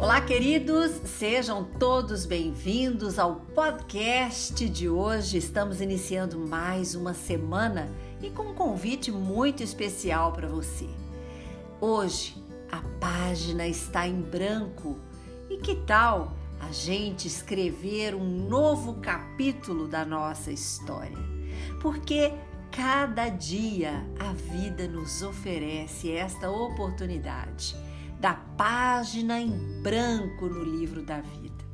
Olá, queridos, sejam todos bem-vindos ao podcast de hoje. Estamos iniciando mais uma semana e com um convite muito especial para você. Hoje a página está em branco e que tal a gente escrever um novo capítulo da nossa história? Porque cada dia a vida nos oferece esta oportunidade da página em branco no livro da vida.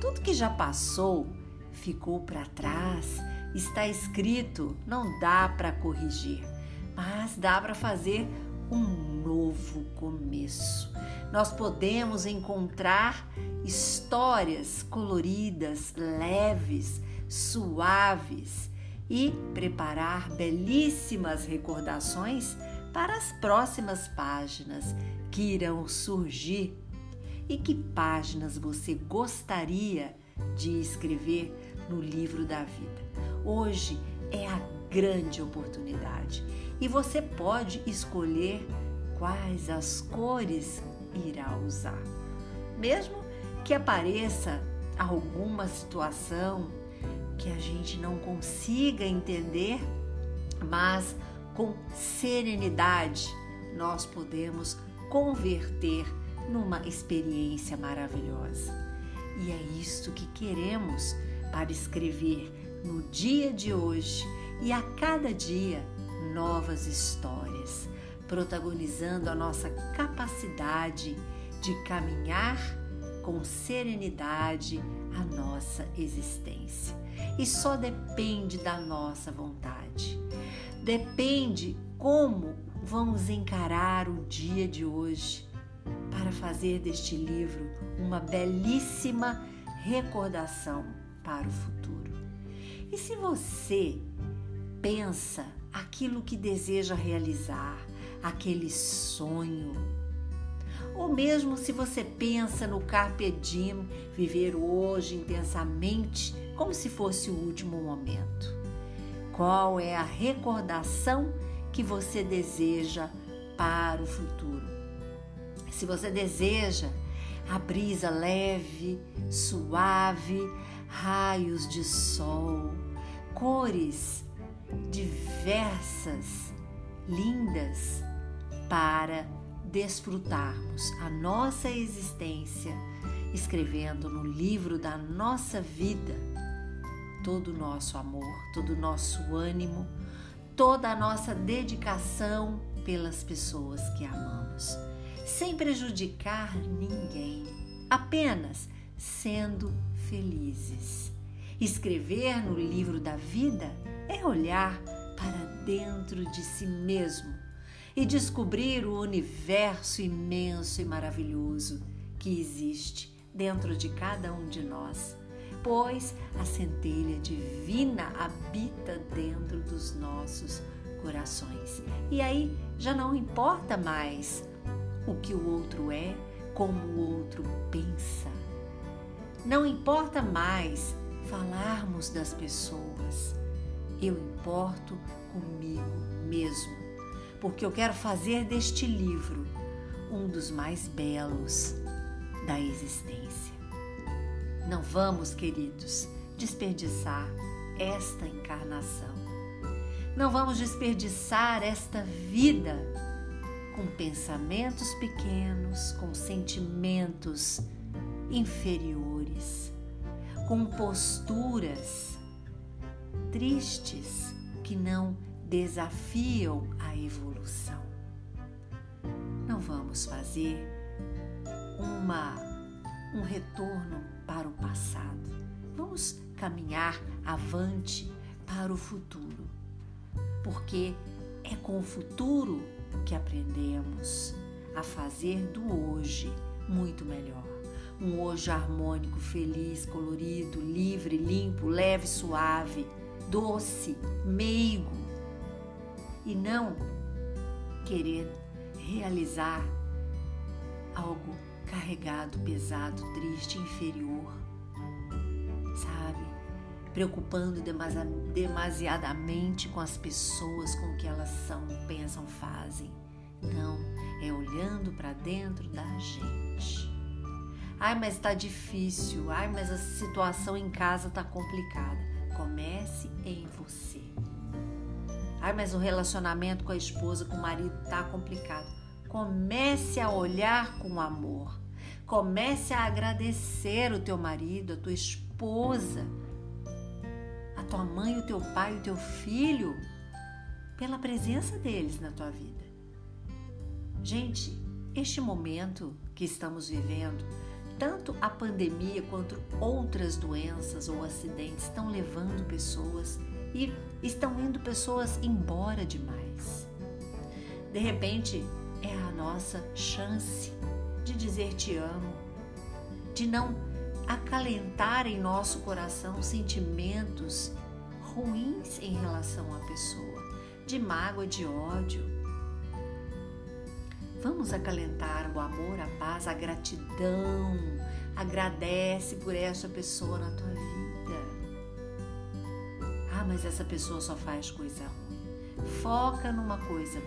Tudo que já passou ficou para trás, está escrito, não dá para corrigir, mas dá para fazer um novo começo. Nós podemos encontrar histórias coloridas, leves, suaves e preparar belíssimas recordações para as próximas páginas que irão surgir e que páginas você gostaria de escrever no livro da vida. Hoje é a grande oportunidade e você pode escolher quais as cores irá usar. Mesmo que apareça alguma situação que a gente não consiga entender, mas com serenidade nós podemos converter numa experiência maravilhosa. E é isto que queremos para escrever no dia de hoje e a cada dia novas histórias, protagonizando a nossa capacidade de caminhar com serenidade a nossa existência. E só depende da nossa vontade. Depende como vamos encarar o dia de hoje para fazer deste livro uma belíssima recordação para o futuro. E se você pensa aquilo que deseja realizar, aquele sonho, ou mesmo se você pensa no carpe diem, viver hoje intensamente como se fosse o último momento. Qual é a recordação que você deseja para o futuro? Se você deseja a brisa leve, suave, raios de sol, cores diversas, lindas, para desfrutarmos a nossa existência escrevendo no livro da nossa vida todo o nosso amor, todo o nosso ânimo, toda a nossa dedicação pelas pessoas que amamos, sem prejudicar ninguém, apenas sendo felizes. Escrever no livro da vida é olhar para dentro de si mesmo e descobrir o universo imenso e maravilhoso que existe dentro de cada um de nós, pois a centelha divina habita dentro dos nossos corações. E aí já não importa mais o que o outro é, como o outro pensa. Não importa mais falarmos das pessoas. Eu importo comigo mesmo, porque eu quero fazer deste livro um dos mais belos da existência. Não vamos, queridos, desperdiçar esta encarnação. Não vamos desperdiçar esta vida com pensamentos pequenos, com sentimentos inferiores, com posturas tristes que não desafiam a evolução. Não vamos fazer uma, um retorno para o passado. Vamos caminhar avante para o futuro, porque é com o futuro que aprendemos a fazer do hoje muito melhor. Um hoje harmônico, feliz, colorido, livre, limpo, leve, suave, doce, meigo. E não querer realizar algo carregado, pesado, triste, inferior, sabe? Preocupando demasiadamente com as pessoas, com o que elas são, pensam, fazem. Não, é olhando para dentro da gente. Ai, mas está difícil. Ai, mas a situação em casa está complicada. Comece em você. Ai, mas o relacionamento com a esposa, com o marido está complicado. Comece a olhar com amor. Comece a agradecer o teu marido, a tua esposa, a tua mãe, o teu pai, o teu filho, pela presença deles na tua vida. Gente, este momento que estamos vivendo, tanto a pandemia quanto outras doenças ou acidentes estão levando pessoas e estão indo pessoas embora demais. De repente, é a nossa chance de dizer te amo, de não acalentar em nosso coração sentimentos ruins em relação à pessoa, de mágoa, de ódio. Vamos acalentar o amor, a paz, a gratidão. Agradece por essa pessoa na tua vida. Ah, mas essa pessoa só faz coisa ruim. Foca numa coisa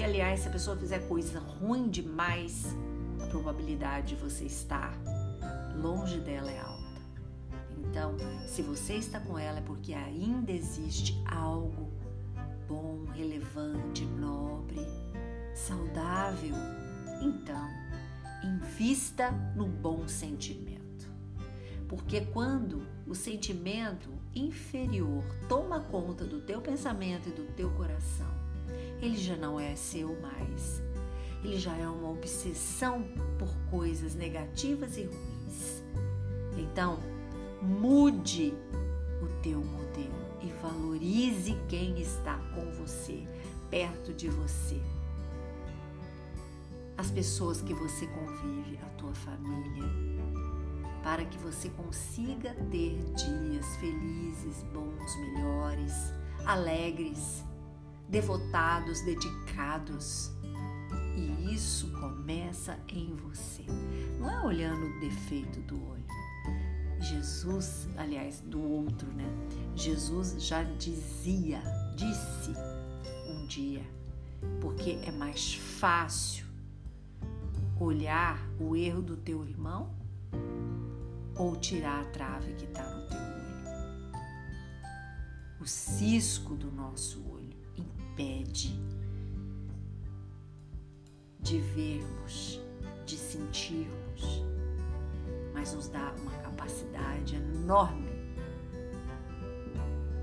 Porque, aliás, se a pessoa fizer coisa ruim demais, a probabilidade de você estar longe dela é alta. Então, se você está com ela é porque ainda existe algo bom, relevante, nobre, saudável. Então, invista no bom sentimento. Porque quando o sentimento inferior toma conta do teu pensamento e do teu coração, ele já não é seu mais. Ele já é uma obsessão por coisas negativas e ruins. Então, mude o teu modelo e valorize quem está com você, perto de você. As pessoas que você convive, a tua família, para que você consiga ter dias felizes, bons, melhores, alegres devotados, dedicados. E isso começa em você. Não é olhando o defeito do olho. Jesus, aliás, do outro, né? Jesus já dizia, disse um dia, porque é mais fácil olhar o erro do teu irmão ou tirar a trave que está no teu olho. O cisco do nosso olho impede de vermos, de sentirmos, mas nos dá uma capacidade enorme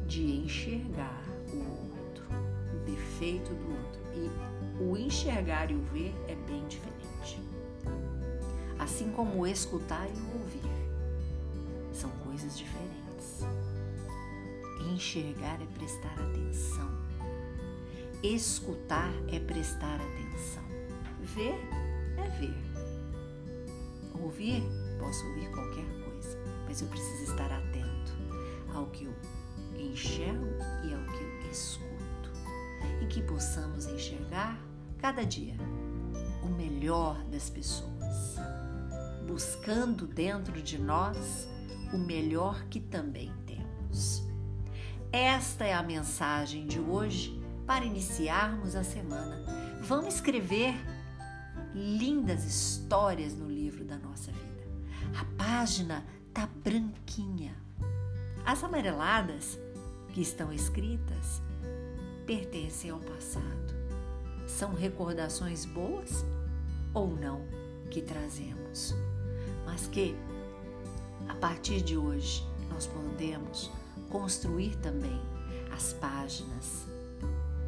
de enxergar o outro, o defeito do outro. E o enxergar e o ver é bem diferente. Assim como o escutar e o ouvir são coisas diferentes. Enxergar é prestar atenção Escutar é prestar atenção. Ver é ver. Ouvir, posso ouvir qualquer coisa, mas eu preciso estar atento ao que eu enxergo e ao que eu escuto. E que possamos enxergar cada dia o melhor das pessoas, buscando dentro de nós o melhor que também temos. Esta é a mensagem de hoje para iniciarmos a semana. Vamos escrever lindas histórias no livro da nossa vida. A página tá branquinha. As amareladas que estão escritas pertencem ao passado. São recordações boas ou não que trazemos, mas que a partir de hoje nós podemos construir também as páginas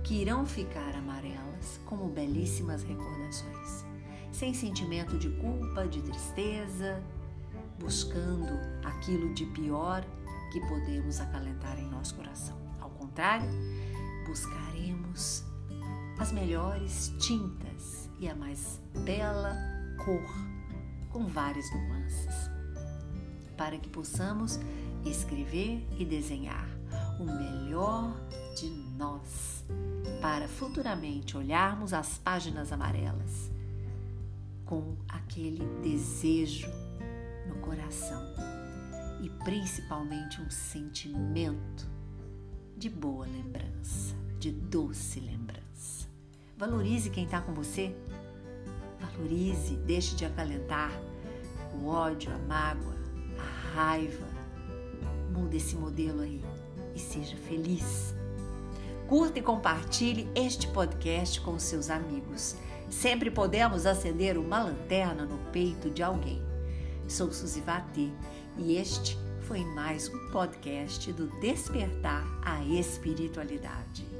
que irão ficar amarelas como belíssimas recordações, sem sentimento de culpa, de tristeza, buscando aquilo de pior que podemos acalentar em nosso coração. Ao contrário, buscaremos as melhores tintas e a mais bela cor, com várias nuances, para que possamos escrever e desenhar o melhor de nós para futuramente olharmos as páginas amarelas com aquele desejo no coração e principalmente um sentimento de boa lembrança, de doce lembrança. Valorize quem está com você, valorize, deixe de acalentar o ódio, a mágoa, a raiva. Muda esse modelo aí e seja feliz. Curta e compartilhe este podcast com seus amigos. Sempre podemos acender uma lanterna no peito de alguém. Sou Suzy Vatê e este foi mais um podcast do Despertar a Espiritualidade.